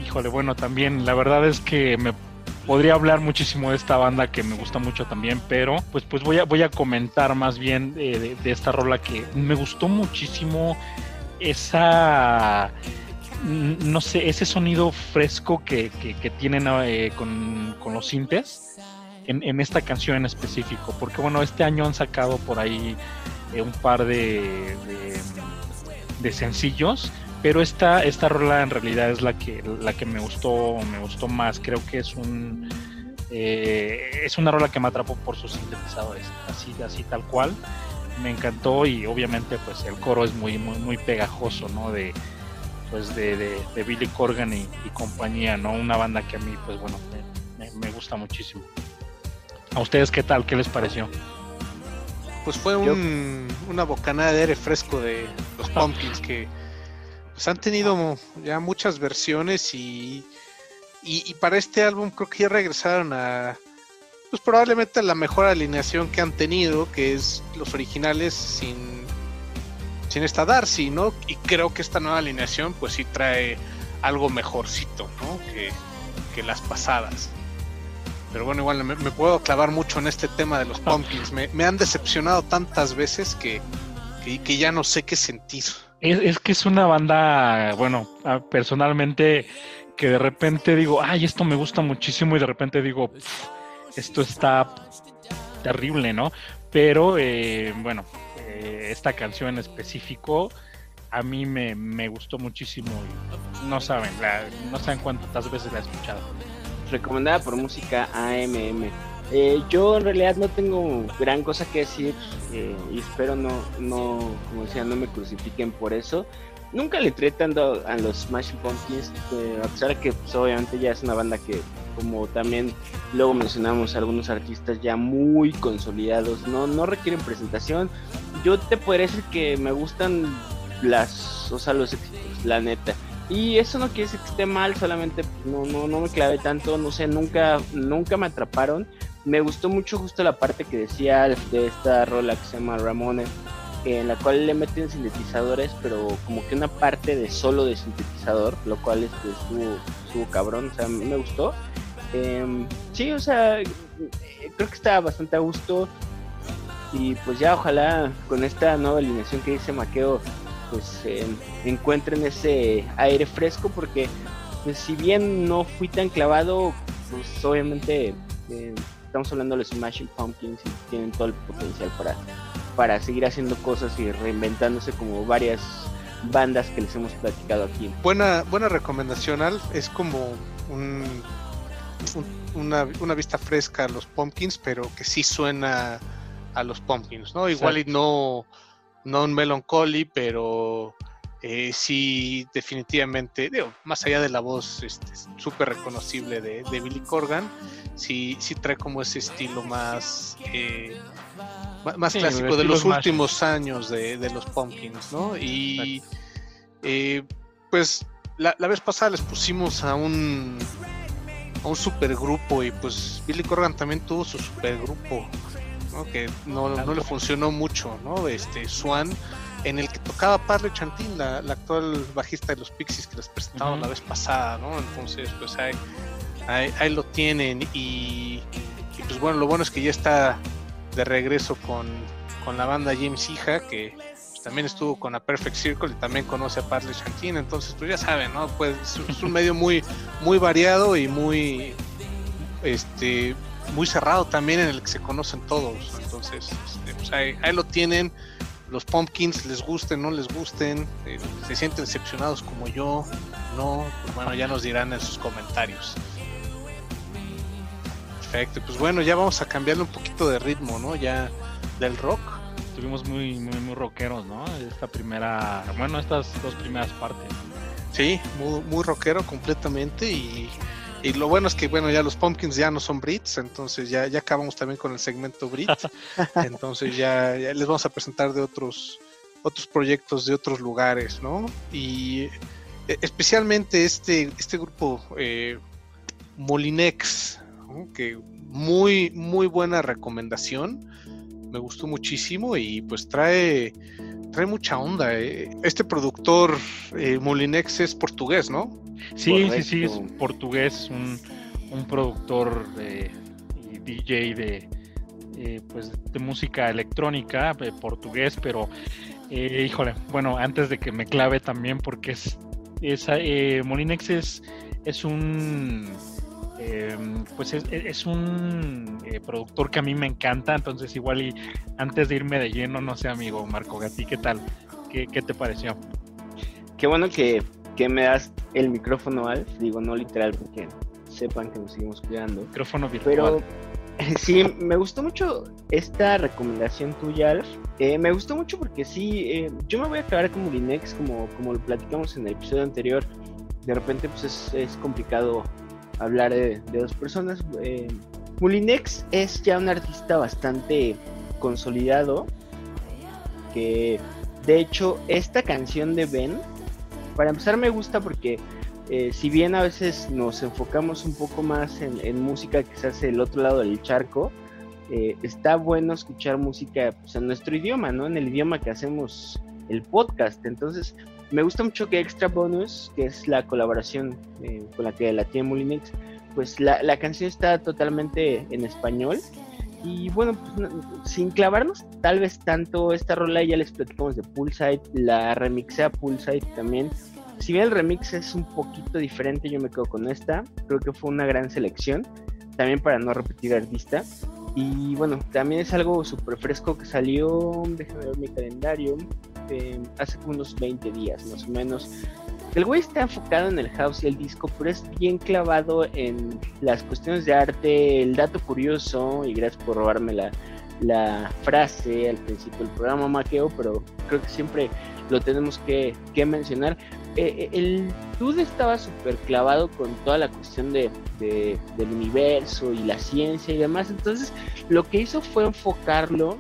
Híjole, bueno, también la verdad es que me podría hablar muchísimo de esta banda que me gusta mucho también, pero pues pues voy a voy a comentar más bien de esta rola que me gustó muchísimo esa no sé, ese sonido fresco que, que, que tienen eh, con, con, los sintes en, esta canción en específico, porque bueno, este año han sacado por ahí eh, un par de, de, sencillos, pero esta, esta rola en realidad es la que, la que me gustó, me gustó más, creo que es un eh, es una rola que me atrapó por sus sintetizadores, así, así tal cual, me encantó y obviamente pues el coro es muy, muy, pegajoso, ¿no? De, pues de, de, de Billy Corgan y, compañía, ¿no? Una banda que a mí, pues bueno, me, gusta muchísimo. ¿A ustedes qué tal? ¿Qué les pareció? Pues fue un, una bocanada de aire fresco de los Pumpkins que pues han tenido ya muchas versiones y, y, y, para este álbum creo que ya regresaron a pues probablemente a la mejor alineación que han tenido, que es los originales sin sin esta Darcy, ¿no? Y creo que esta nueva alineación pues sí trae algo mejorcito, ¿no? Que, que las pasadas. Pero bueno, igual me, me, puedo clavar mucho en este tema de los Pumpkins. Me, me han decepcionado tantas veces que, que, que, ya no sé qué sentir. Es, es que es una banda, bueno, personalmente que de repente digo, ay, esto me gusta muchísimo y de repente digo, esto está terrible, ¿no? Pero eh, bueno, eh, esta canción en específico a mí me, me gustó muchísimo y no saben, la, no saben cuántas veces la he escuchado. Recomendada por música AMM. Eh, yo en realidad no tengo gran cosa que decir eh, y espero no, no, como decía, no me crucifiquen por eso. Nunca le entré tanto a los Smashing Pumpkins, eh, a pesar de que pues, obviamente ya es una banda que, como también luego mencionamos, algunos artistas ya muy consolidados, no, no requieren presentación. Yo te podría decir que me gustan las, o sea, los éxitos, la neta. Y eso no quiere decir que esté mal, solamente no, no, no me clavé tanto, no sé, nunca, nunca me atraparon. Me gustó mucho justo la parte que decía de esta rola que se llama Ramones, en la cual le meten sintetizadores, pero como que una parte de solo de sintetizador, lo cual este, estuvo, estuvo cabrón, o sea, a mí me gustó. Eh, sí, o sea, creo que está bastante a gusto. Y pues ya, ojalá con esta nueva alineación que dice Maqueo, pues eh, encuentren ese aire fresco, porque pues, si bien no fui tan clavado, pues obviamente eh, estamos hablando de los Smashing Pumpkins y tienen todo el potencial para para seguir haciendo cosas y reinventándose como varias bandas que les hemos platicado aquí. Buena, buena recomendación, Alf. Es como un, un, una, una, vista fresca a los Pumpkins, pero que sí suena a los Pumpkins, ¿no? Igual y no, no un Melancholy, pero eh, sí definitivamente, digo, más allá de la voz súper este, reconocible de, de, Billy Corgan, sí, sí trae como ese estilo más... Eh, más sí, clásico de los últimos años de, de, los Pumpkins, ¿no? Y eh, pues la, la, vez pasada les pusimos a un a un supergrupo y pues Billy Corgan también tuvo su supergrupo, ¿no? Que no, no, le funcionó mucho, ¿no? Este Swan, en el que tocaba Parle Chantin, la, la, actual bajista de los Pixies que les presentaron uh -huh. la vez pasada, ¿no? Entonces, pues ahí, ahí, ahí lo tienen y, y pues bueno, lo bueno es que ya está de regreso con, con la banda James Hija, que pues, también estuvo con la Perfect Circle y también conoce a Parley Shantin, entonces pues ya saben, ¿no? Pues es un medio muy, muy variado y muy este muy cerrado también en el que se conocen todos. Entonces, este, pues ahí, ahí, lo tienen. Los Pumpkins les gusten, no les gusten, eh, se sienten decepcionados como yo, no, pues bueno, ya nos dirán en sus comentarios. Perfecto, pues bueno, ya vamos a cambiarle un poquito de ritmo, ¿no? Ya del rock. Estuvimos muy, muy, muy rockeros, ¿no? Esta primera, bueno, estas dos primeras partes. Sí, muy, muy rockero completamente y, y lo bueno es que bueno ya los Pumpkins ya no son Brits, entonces ya, ya acabamos también con el segmento Brit, [laughs] entonces ya, ya les vamos a presentar de otros otros proyectos de otros lugares, ¿no? Y eh, especialmente este, este grupo eh, Molinex, ¿no? que muy, muy buena recomendación, me gustó muchísimo y pues trae, trae mucha onda. eh. Este productor eh, Molinex es portugués, ¿no? Sí, sí, sí, es portugués, un, un productor de, y DJ de, eh, pues, de música electrónica, eh, portugués, pero eh, híjole, bueno, antes de que me clave también, porque es, es eh, Molinex es, es un eh, pues es, es un eh, productor que a mí me encanta, entonces igual y antes de irme de lleno, no sé amigo Marco Gatti, ¿qué tal? ¿Qué, qué te pareció? Qué bueno que, que me das el micrófono, Alf. Digo, no literal, porque sepan que nos seguimos cuidando. Micrófono virtual. Pero [laughs] sí, me gustó mucho esta recomendación tuya, Alf. Eh, me gustó mucho porque sí, eh, yo me voy a quedar con Molinex, como, como lo platicamos en el episodio anterior. De repente, pues es, es complicado hablar de, de dos personas. Eh, Molinex es ya un artista bastante consolidado. Que de hecho, esta canción de Ben, para empezar, me gusta porque eh, si bien a veces nos enfocamos un poco más en, música que se hace del otro lado del charco, eh, está bueno escuchar música pues, en nuestro idioma, ¿no? En el idioma que hacemos el podcast. Entonces, me gusta mucho que Extra Bonus, que es la colaboración eh, con la que la tiene Molinex, pues la, la canción está totalmente en español. Y bueno, pues, sin clavarnos tal vez tanto esta rola, ya les platicamos de Poolside, la remixé a Poolside también. Si bien el remix es un poquito diferente, yo me quedo con esta. Creo que fue una gran selección, también para no repetir artista. Y bueno, también es algo súper fresco que salió, déjame ver mi calendario, eh, hace unos 20 días más o menos. El güey está enfocado en el house y el disco, pero es bien clavado en las cuestiones de arte, el dato curioso, y gracias por robarme la, la frase al principio del programa, Maqueo, pero creo que siempre lo tenemos que, que mencionar. Eh, eh, el dude estaba súper clavado con toda la cuestión de, de- del universo y la ciencia y demás, entonces lo que hizo fue enfocarlo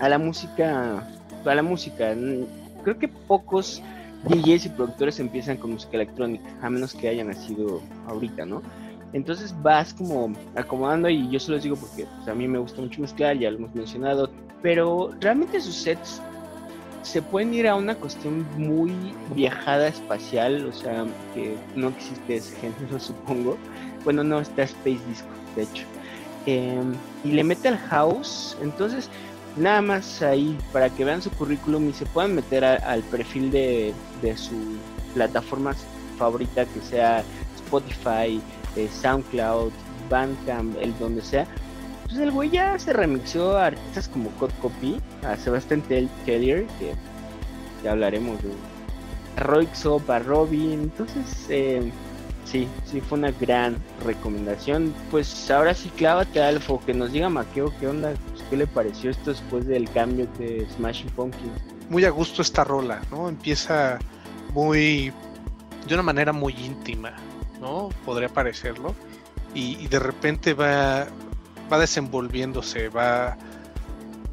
a la música, a la música. Creo que pocos DJs y productores empiezan con música electrónica, a menos que hayan nacido ahorita, ¿no? Entonces vas como acomodando y yo se los digo porque pues, a mí me gusta mucho mezclar, ya lo hemos mencionado, pero realmente sus sets se pueden ir a una cuestión muy viajada espacial, o sea, que no existe ese género, [laughs] supongo. Bueno, no está Space Disco, de hecho. Em, y le mete al house, entonces nada más ahí para que vean su currículum y se puedan meter al perfil de, de su plataforma favorita, que sea Spotify, eh, SoundCloud, Bandcamp, el donde sea. Pues el güey ya se remixó a artistas como Code Copy, a Sebastian Tel- Tellier, que ya hablaremos de a a Robin. Entonces, eh, sí, sí fue una gran recomendación. Pues ahora sí, clávate Alfo, que nos diga Maqueo qué onda, pues, qué le pareció esto después del cambio de Smashing Pumpkins. Muy a gusto esta rola, ¿no? Empieza muy, de una manera muy íntima, ¿no? Podría parecerlo. Y, y de repente va, va desenvolviéndose, va,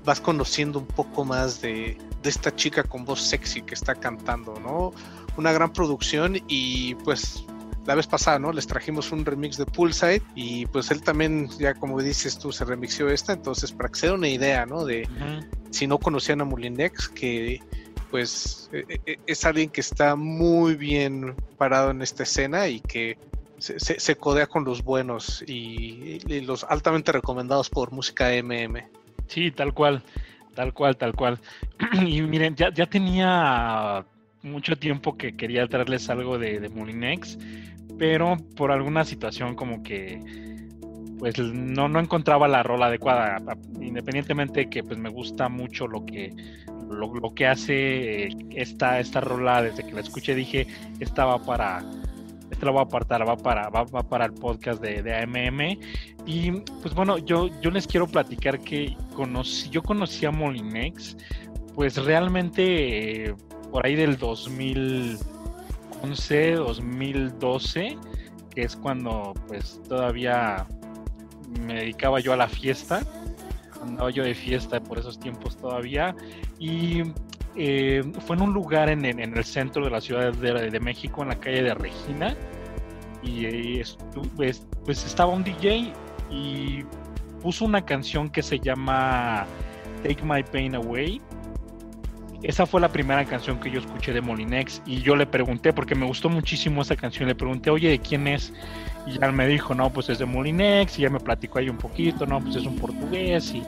vas conociendo un poco más de, de esta chica con voz sexy que está cantando, ¿no? Una gran producción y pues la vez pasada, ¿no? Les trajimos un remix de Poolside y pues él también, ya como dices tú, se remixió esta, entonces para que se den una idea, ¿no? De si no conocían a Molinex, que pues eh, eh, es alguien que está muy bien parado en esta escena y que se, se- se codea con los buenos y, y los altamente recomendados por música MM. Sí, tal cual, tal cual, tal cual. [clears throat] y miren, ya, ya tenía mucho tiempo que quería traerles algo de, de Molinex, pero por alguna situación como que pues no, no encontraba la rola adecuada, independientemente que pues me gusta mucho lo que lo, que hace eh, esta, esta rola desde que la escuché dije estaba para esta la voy a apartar, va para, va, para el podcast de, de, AMM. Y pues bueno, yo, yo les quiero platicar que conocí, yo conocí a Molinex, pues realmente eh, por ahí del 2011, 2012, que es cuando pues todavía me dedicaba yo a la fiesta andaba yo de fiesta por esos tiempos todavía y eh, fue en un lugar en, el centro de la Ciudad de, México, en la calle de Regina, y pues, pues, estaba un DJ y puso una canción que se llama Take My Pain Away. Esa fue la primera canción que yo escuché de Molinex y yo le pregunté, porque me gustó muchísimo esa canción, le pregunté, oye, ¿de quién es? Y ya me dijo, no, pues es de Molinex, y ya me platicó ahí un poquito, no, pues es un portugués, y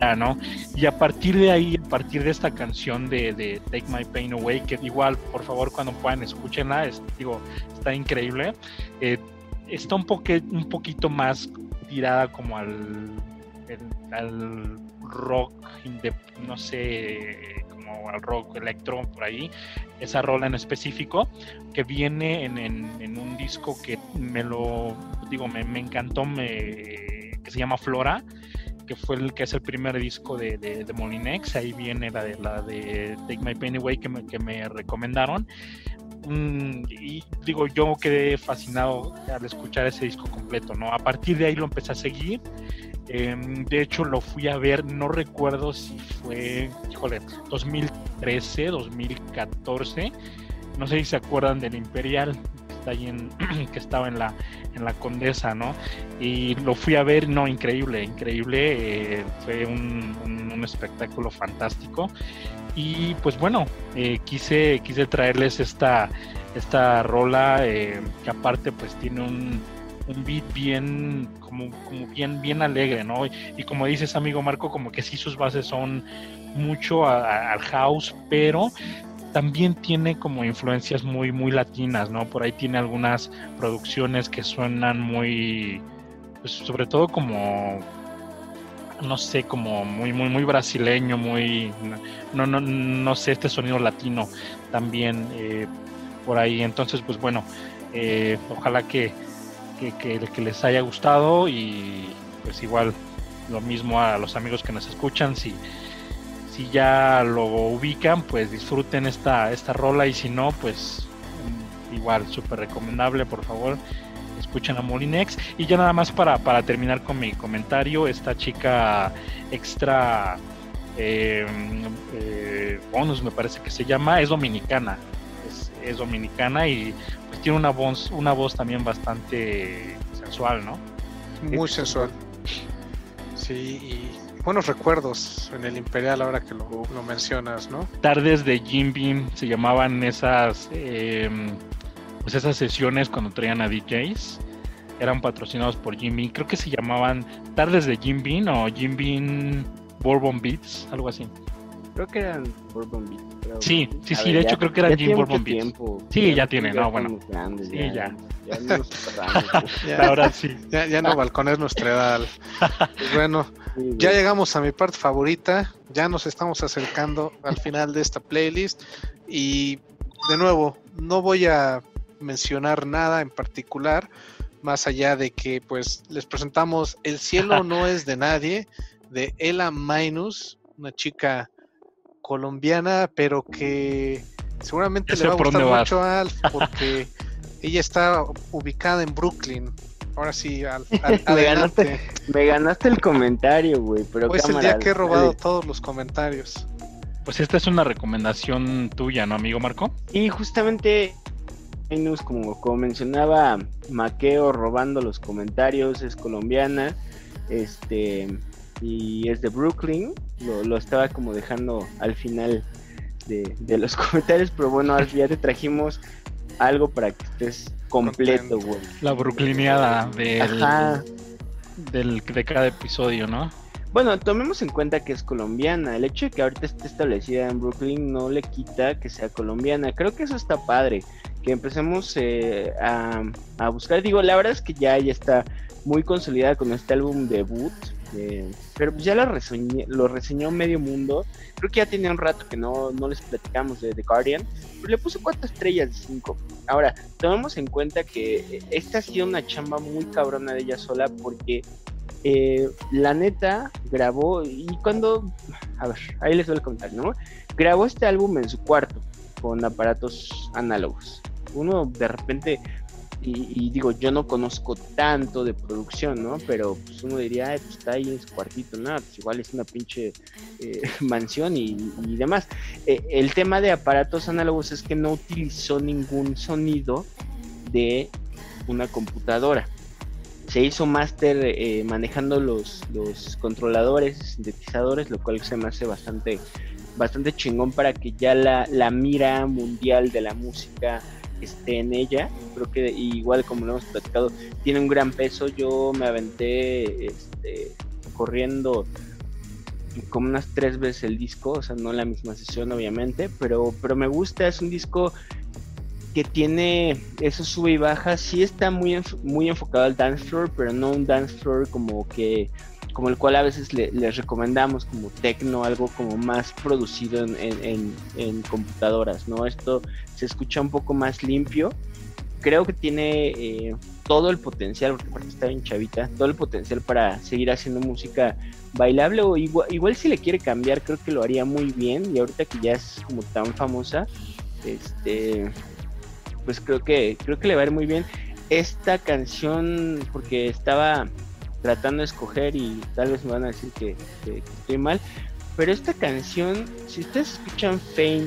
ya, ¿no? Y a partir de ahí, a partir de esta canción de, Take My Pain Away, que igual, por favor, cuando puedan, escúchenla, es, digo, está increíble. Eh, está un, un poquito más tirada como al, al rock, no sé, como al rock electro por ahí, esa rola en específico, que viene en, un disco que me lo, digo, me, me encantó, me, que se llama Flora que fue el que es el primer disco de, de, Molinex, ahí viene la de, la de Take My Pain Away que me, que me recomendaron. Mm, y digo, yo quedé fascinado al escuchar ese disco completo, ¿no? A partir de ahí lo empecé a seguir. Em, de hecho, lo fui a ver, no recuerdo si fue, híjole, 2013, 2014. No sé si se acuerdan del Imperial, ahí en, [clears throat] que estaba en la, en la Condesa, ¿no? Y lo fui a ver, no, increíble, increíble, eh, fue un, espectáculo fantástico. Y pues bueno, eh, quise, quise traerles esta, esta rola eh, que aparte pues tiene un, un beat bien, como, como, bien, bien alegre, ¿no? Y, como dices, amigo Marco, como que sí sus bases son mucho al house, pero también tiene como influencias muy, muy latinas, ¿no? Por ahí tiene algunas producciones que suenan muy, pues sobre todo como, no sé, como muy, muy, muy brasileño, muy, no, no, no sé, este sonido latino también eh, por ahí. Entonces, pues bueno, eh, ojalá que, que, que les haya gustado y pues igual lo mismo a los amigos que nos escuchan, si si ya lo ubican, pues disfruten esta, esta rola y si no, pues mm, igual, súper recomendable, por favor, escuchen a Molinex. Y ya nada más para, para terminar con mi comentario, esta chica extra em, eh, bonus me parece que se llama, es dominicana, es, dominicana y pues tiene una voz, una voz también bastante sensual, ¿no? Muy sensual. Sí, y buenos recuerdos en el Imperial ahora que lo, mencionas, ¿no? Tardes de Jim Beam se llamaban esas, em, pues esas sesiones cuando traían a DJs. Eran patrocinados por Jim Beam. Creo que se llamaban Tardes de Jim Beam o Jim Beam Bourbon Beats, algo así. Creo que eran Bourbon Beats. Sí, sí, sí, de hecho creo que eran Jim Bourbon Beats. Sí, ya, tiene, no, bueno. sí, ya. [laughs] Ya, Ahora sí. Ya, no balcones nuestra edad. Pues [laughs] bueno, ya llegamos a mi parte favorita. Ya nos estamos acercando al final de esta playlist. Y de nuevo, no voy a mencionar nada en particular, más allá de que pues les presentamos El cielo [laughs] no es de nadie, de Ella Minus, una chica colombiana, pero que seguramente le va a gustar mucho a Alf porque [laughs] ella está ubicada en Brooklyn. Ahora sí, al, me, ganaste, me, ganaste, el comentario, güey. Pero pues el día que he robado todos los comentarios. Pues esta es una recomendación tuya, ¿no, amigo Marco? Y justamente, como, como mencionaba Maqueo robando los comentarios, es colombiana, este, y es de Brooklyn. Lo, lo estaba como dejando al final de, de los [laughs] comentarios, pero bueno, ya te trajimos algo para que estés completo, güey. La brooklyniada del, de cada episodio, ¿no? Bueno, tomemos en cuenta que es colombiana. El hecho de que ahorita esté establecida en Brooklyn no le quita que sea colombiana. Creo que eso está padre. Que empecemos eh, a, buscar. Digo, la verdad es que ya ella está muy consolidada con este álbum debut Eh, pero pues ya lo, reseñó medio mundo. Creo que ya tenía un rato que no, no les platicamos de The Guardian. Pero le puse cuatro estrellas de cinco. Ahora, tomemos en cuenta que esta ha sido una chamba muy cabrona de ella sola porque eh, la neta grabó y cuando... A ver, ahí les voy a contar, ¿no? Grabó este álbum en su cuarto con aparatos análogos. Uno de repente y, digo, yo no conozco tanto de producción, ¿no? Pero pues uno diría, pues está ahí en su cuartito, ¿no? Pues igual es una pinche eh, [laughs] mansión y, demás. Eh, el tema de aparatos análogos es que no utilizó ningún sonido de una computadora. Se hizo máster eh, manejando los, los controladores, sintetizadores, lo cual se me hace bastante, bastante chingón para que ya la, la mira mundial de la música esté en ella. Creo que igual como lo hemos platicado, tiene un gran peso. Yo me aventé este, corriendo como unas tres veces el disco, o sea, no la misma sesión obviamente, pero, pero me gusta, es un disco que tiene eso sube y baja, sí está muy, muy enfocado al dance floor, pero no un dance floor como que como el cual a veces les recomendamos como tecno, algo como más producido en, computadoras, ¿no? Esto se escucha un poco más limpio. Creo que tiene eh, todo el potencial, porque está bien chavita, todo el potencial para seguir haciendo música bailable o igual, igual si le quiere cambiar, creo que lo haría muy bien. Y ahorita que ya es como tan famosa, este, pues creo que, creo que le va a ir muy bien. Esta canción, porque estaba tratando de escoger y tal vez me van a decir que, estoy mal. Pero esta canción, si ustedes escuchan Fame,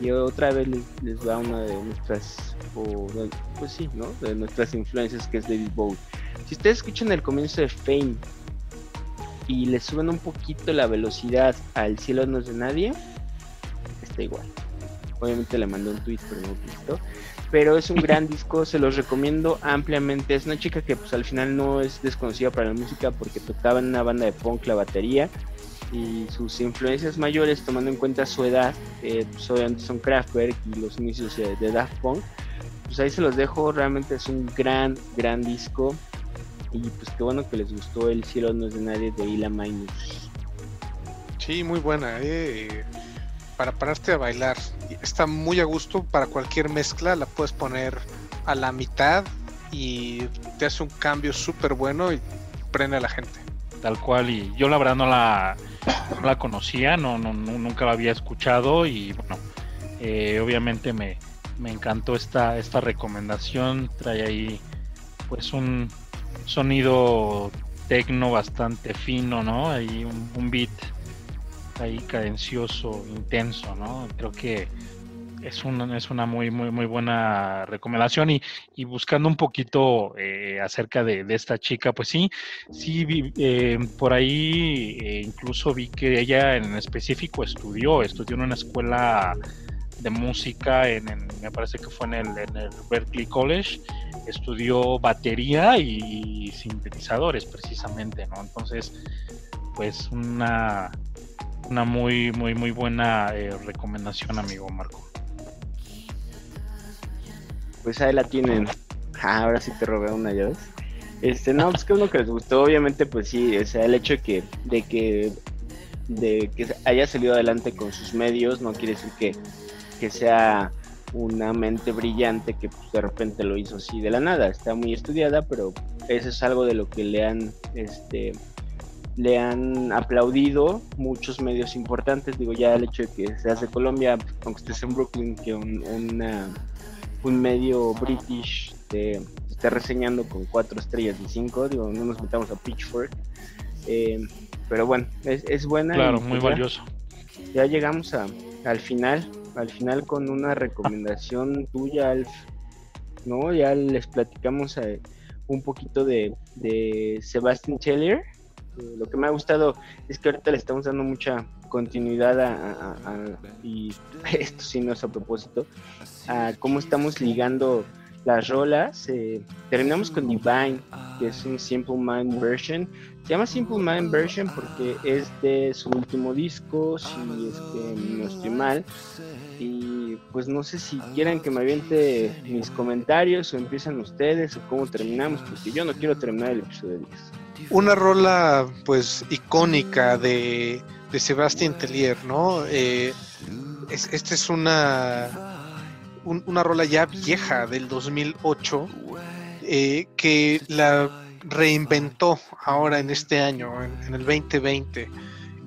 y otra vez les, va una de nuestras, pues sí, ¿no? De nuestras influencias que es David Bowie. Si ustedes escuchan el comienzo de Fame y le suben un poquito la velocidad al cielo no es de nadie, está igual. Obviamente le mandé un tweet, pero no visto pero es un gran disco, se los recomiendo ampliamente. Es una chica que pues al final no es desconocida para la música porque tocaba en una banda de punk la batería y sus influencias mayores tomando en cuenta su edad, eh, pues obviamente son Kraftwerk y los inicios de, Daft Punk. Pues ahí se los dejo, realmente es un gran, gran disco y pues qué bueno que les gustó El cielo no es de nadie de Ila Minus. Sí, muy buena, eh para pararte a bailar. Está muy a gusto para cualquier mezcla, la puedes poner a la mitad y te hace un cambio súper bueno y prende a la gente. Tal cual, y yo la verdad no la, la conocía, no, no, nunca la había escuchado y bueno, eh, obviamente me, me encantó esta, esta recomendación, trae ahí pues un sonido tecno bastante fino, ¿no? Ahí un, un beat ahí cadencioso, intenso, ¿no? Creo que es una, es una muy, muy, muy buena recomendación y, y buscando un poquito eh, acerca de, esta chica, pues sí, sí, eh, por ahí eh, incluso vi que ella en específico estudió, estudió en una escuela de música, en, me parece que fue en el Berkeley College, estudió batería y sintetizadores precisamente, ¿no? Entonces, pues una una muy, muy, muy buena eh, recomendación, amigo Marco. Pues ahí la tienen. [laughs] Ah, ahora sí te robé una, ya ves. Este, no, pues que uno que les gustó, obviamente, pues sí, o sea, el hecho de que, de que, de que haya salido adelante con sus medios, no quiere decir que, que sea una mente brillante que pues, de repente lo hizo así de la nada. Está muy estudiada, pero eso es algo de lo que le han, este, le han aplaudido muchos medios importantes. Digo, ya el hecho de que seas de Colombia, aunque estés en Brooklyn, que un, un medio british te esté reseñando con cuatro estrellas y cinco. Digo, no nos metamos a Pitchfork. Eh, pero bueno, es, es buena. Claro, muy pues valioso. Ya llegamos a, al final, al final con una recomendación tuya, Alf. ¿no? Ya les platicamos eh, un poquito de, de Sebastian Teller lo que me ha gustado es que ahorita le estamos dando mucha continuidad a, y [laughs] esto sí no es a propósito, a cómo estamos ligando las rolas. Eh, terminamos con Divine, que es un Simple Mind version. Se llama Simple Mind version porque es de su último disco, si es que no estoy mal. Y pues no sé si quieran que me aviente mis comentarios o empiezan ustedes o cómo terminamos, porque yo no quiero terminar el episodio 10. Una rola pues icónica de, de Sebastián Tellier, ¿no? Eh, esta es una, una rola ya vieja del 2008 eh, que la reinventó ahora en este año, en, el 2020.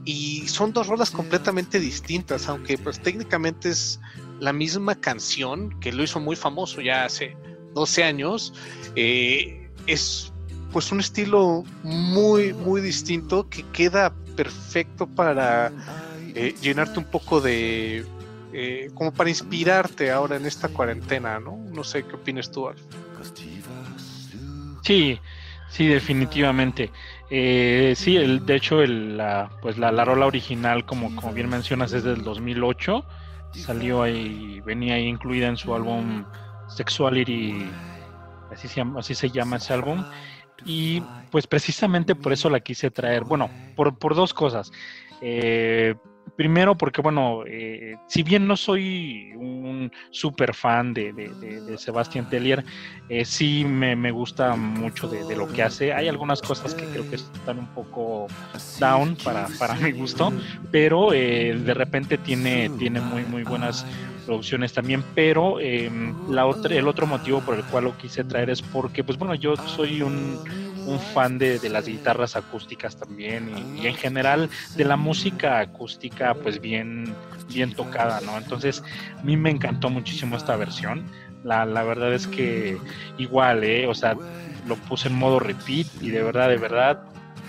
Y son dos rolas completamente distintas, aunque pues técnicamente es la misma canción que lo hizo muy famoso ya hace 12 años. Eh, es pues un estilo muy, muy distinto que queda perfecto para eh, llenarte un poco de, eh, como para inspirarte ahora en esta cuarentena, ¿no? No sé qué opinas tú, Alf. Sí, sí, definitivamente. Eh, sí, el, de hecho, el, la, pues la, la, rola original, como, como bien mencionas, es del 2008. Salió ahí, venía ahí incluida en su álbum Sexuality, así se llama, así se llama ese álbum. Y pues precisamente por eso la quise traer. Bueno, por, por dos cosas. Eh, primero porque, bueno, eh, si bien no soy un super fan de, de, de, Sebastián Tellier, eh, sí me, me, gusta mucho de, lo que hace. Hay algunas cosas que creo que están un poco down para, para mi gusto, pero eh, de repente tiene, tiene muy, muy buenas producciones también, pero em, la otra, el otro motivo por el cual lo quise traer es porque, pues bueno, yo soy un, un fan de, de, las guitarras acústicas también y, en general de la música acústica pues bien, bien tocada, ¿no? Entonces a mí me encantó muchísimo esta versión. La, la verdad es que igual, ¿eh? O sea, lo puse en modo repeat y de verdad, de verdad,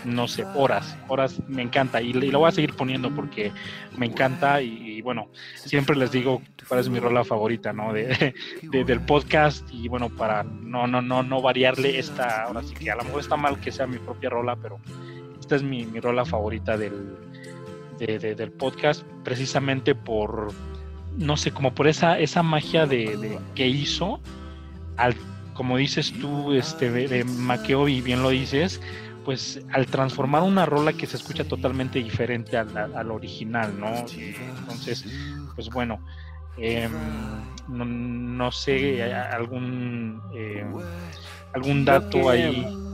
no sé, horas, horas, me encanta y, lo voy a seguir poniendo porque me encanta y, bueno, siempre les digo cuál es mi rola favorita, ¿no? [laughs] De, del podcast y bueno, para no, no, no, no variarle esta, ahora sí que a lo mejor está mal que sea mi propia rola, pero esta es mi, mi rola favorita del, del podcast, precisamente por, no sé, como por esa, esa magia de, que hizo al como dices tú, este, de Maqueo, y bien lo dices, pues al transformar una rola que se escucha totalmente diferente al, original, ¿no? Entonces, pues bueno, em, no, sé, algún eh, algún dato ahí. [laughs]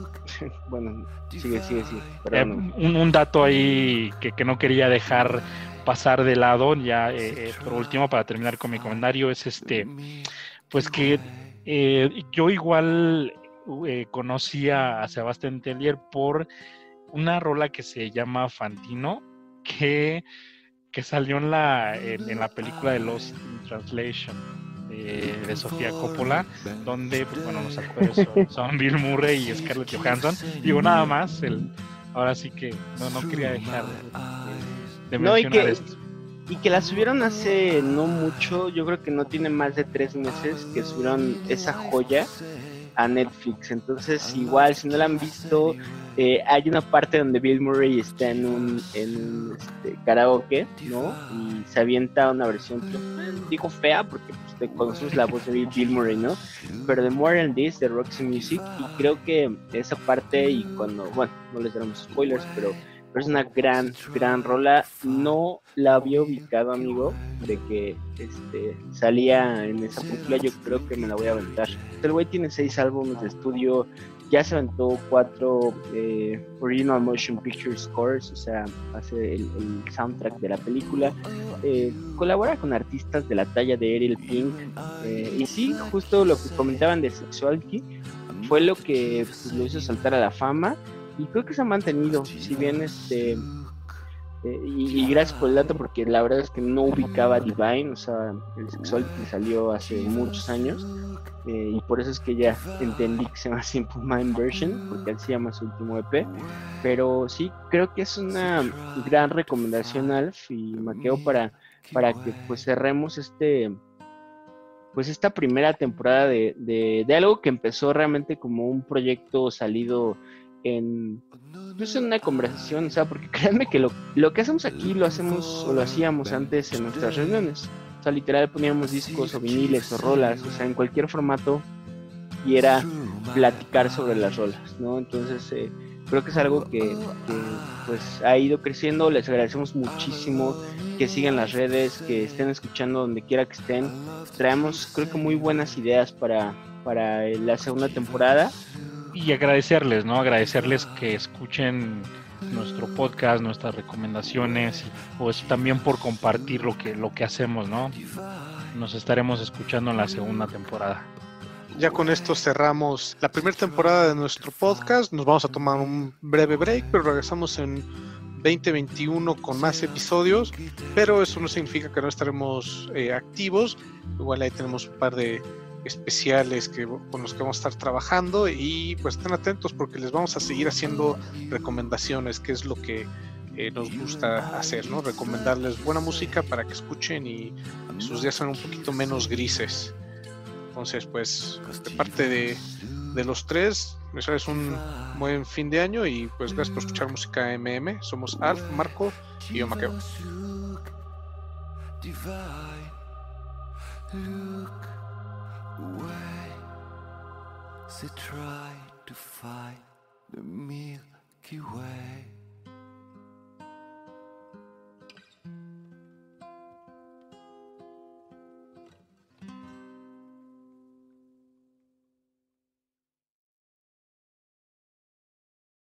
Bueno, sigue, sigue, sigue. Eh, un, dato ahí que, que, no quería dejar pasar de lado, ya eh, por último, para terminar con mi comentario, es este, pues que yo igual eh, conocí a, Sebastián Tellier por una rola que se llama Fantino, que, que salió en la, en, la película de Lost in Translation. De, Sofía Coppola, donde, pues, bueno, los actores son, Bill Murray y Scarlett Johansson. Digo, nada más, el, ahora sí que no, no quería dejar de, mencionar esto. Y que la subieron hace no mucho, yo creo que no tiene más de tres meses que subieron esa joya a Netflix. Entonces, igual, si no la han visto, eh, hay una parte donde Bill Murray está en un, en este, karaoke, ¿no? Y se avienta una versión, digo fea, porque pues, te conoces la voz de Bill Murray, ¿no? Pero de More Than This, de Roxy Music, y creo que esa parte, y cuando, bueno, no les daremos spoilers, pero es una gran, gran rola. No la había ubicado, amigo, de que este, salía en esa película. Yo creo que me la voy a aventar. El güey tiene seis álbumes de estudio. Ya se aventó cuatro eh, Original Motion Picture Scores, o sea, hace el, soundtrack de la película. Eh, colabora con artistas de la talla de Ariel Pink. Eh, y sí, justo lo que comentaban de Sexuality fue lo que pues, lo hizo saltar a la fama y creo que se ha mantenido, si bien este eh, y, gracias por el dato porque la verdad es que no ubicaba Divine, o sea, el sexual que salió hace muchos años eh, y por eso es que ya entendí que se llama Simple Mind Version porque así se llama su último EP, pero sí creo que es una gran recomendación Alf y Maqueo para para que pues cerremos este pues esta primera temporada de, de, de algo que empezó realmente como un proyecto salido en, pues en una conversación, o sea, porque [laughs] créanme que lo, lo que hacemos aquí lo hacemos o lo hacíamos antes en nuestras reuniones. O sea, literal poníamos discos o viniles o rolas, o sea, en cualquier formato y era platicar sobre las rolas, ¿no? Entonces, eh, creo que es algo que, que, pues ha ido creciendo, les agradecemos muchísimo que sigan las redes, que estén escuchando donde quiera que estén. Traemos creo que muy buenas ideas para, para la segunda temporada y agradecerles, ¿no? Agradecerles que escuchen nuestro podcast, nuestras recomendaciones, pues también por compartir lo que, lo que hacemos, ¿no? Nos estaremos escuchando en la segunda temporada. Ya con esto cerramos la primera temporada de nuestro podcast. Nos vamos a tomar un breve break, pero regresamos en 2021 con más episodios. Pero eso no significa que no estaremos eh, activos. Igual ahí tenemos un par de especiales que, con los que vamos a estar trabajando y pues estén atentos porque les vamos a seguir haciendo recomendaciones, que es lo que eh, nos gusta hacer, ¿no? Recomendarles buena música para que escuchen y sus días sean un poquito menos grises. Entonces, pues, de parte de, de los tres, es un buen fin de año y pues gracias por escuchar música MM. Somos Alf, Marco y yo, Maqueo. Away They try to find the Milky Way